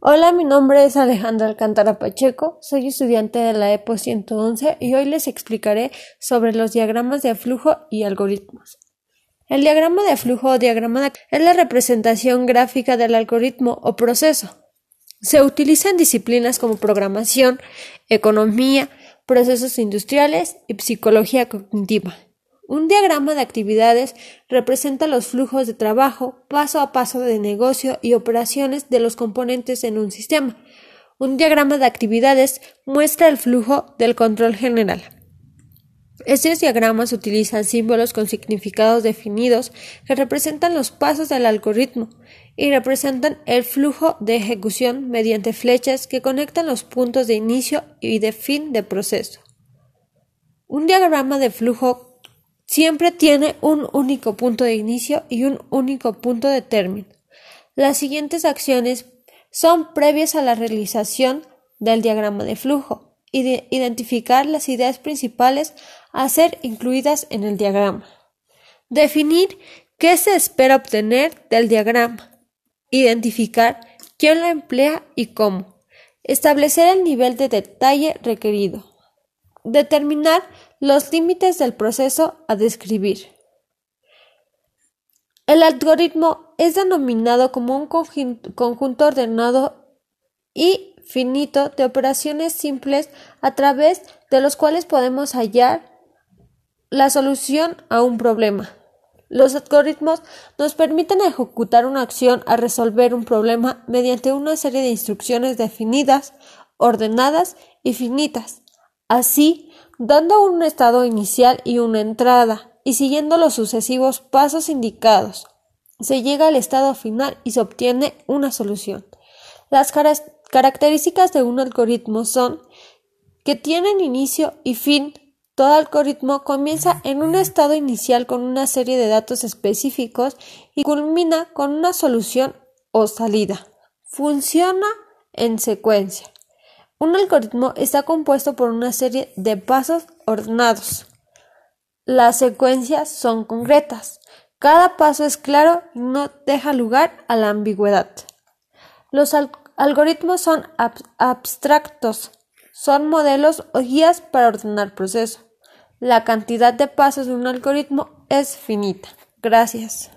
Hola, mi nombre es Alejandra Alcántara Pacheco, soy estudiante de la EPO 111 y hoy les explicaré sobre los diagramas de flujo y algoritmos. El diagrama de flujo o diagrama de es la representación gráfica del algoritmo o proceso. Se utiliza en disciplinas como programación, economía, procesos industriales y psicología cognitiva. Un diagrama de actividades representa los flujos de trabajo paso a paso de negocio y operaciones de los componentes en un sistema. Un diagrama de actividades muestra el flujo del control general. Estos diagramas utilizan símbolos con significados definidos que representan los pasos del algoritmo y representan el flujo de ejecución mediante flechas que conectan los puntos de inicio y de fin de proceso. Un diagrama de flujo siempre tiene un único punto de inicio y un único punto de término. Las siguientes acciones son previas a la realización del diagrama de flujo y de identificar las ideas principales a ser incluidas en el diagrama. Definir qué se espera obtener del diagrama. Identificar quién lo emplea y cómo. Establecer el nivel de detalle requerido. Determinar los límites del proceso a describir. El algoritmo es denominado como un conjunto ordenado y finito de operaciones simples a través de los cuales podemos hallar la solución a un problema. Los algoritmos nos permiten ejecutar una acción a resolver un problema mediante una serie de instrucciones definidas, ordenadas y finitas. Así, dando un estado inicial y una entrada, y siguiendo los sucesivos pasos indicados, se llega al estado final y se obtiene una solución. Las características de un algoritmo son que tienen inicio y fin. Todo algoritmo comienza en un estado inicial con una serie de datos específicos y culmina con una solución o salida. Funciona en secuencia. Un algoritmo está compuesto por una serie de pasos ordenados. Las secuencias son concretas. Cada paso es claro y no deja lugar a la ambigüedad. Los algoritmos son abstractos, son modelos o guías para ordenar procesos. La cantidad de pasos de un algoritmo es finita. Gracias.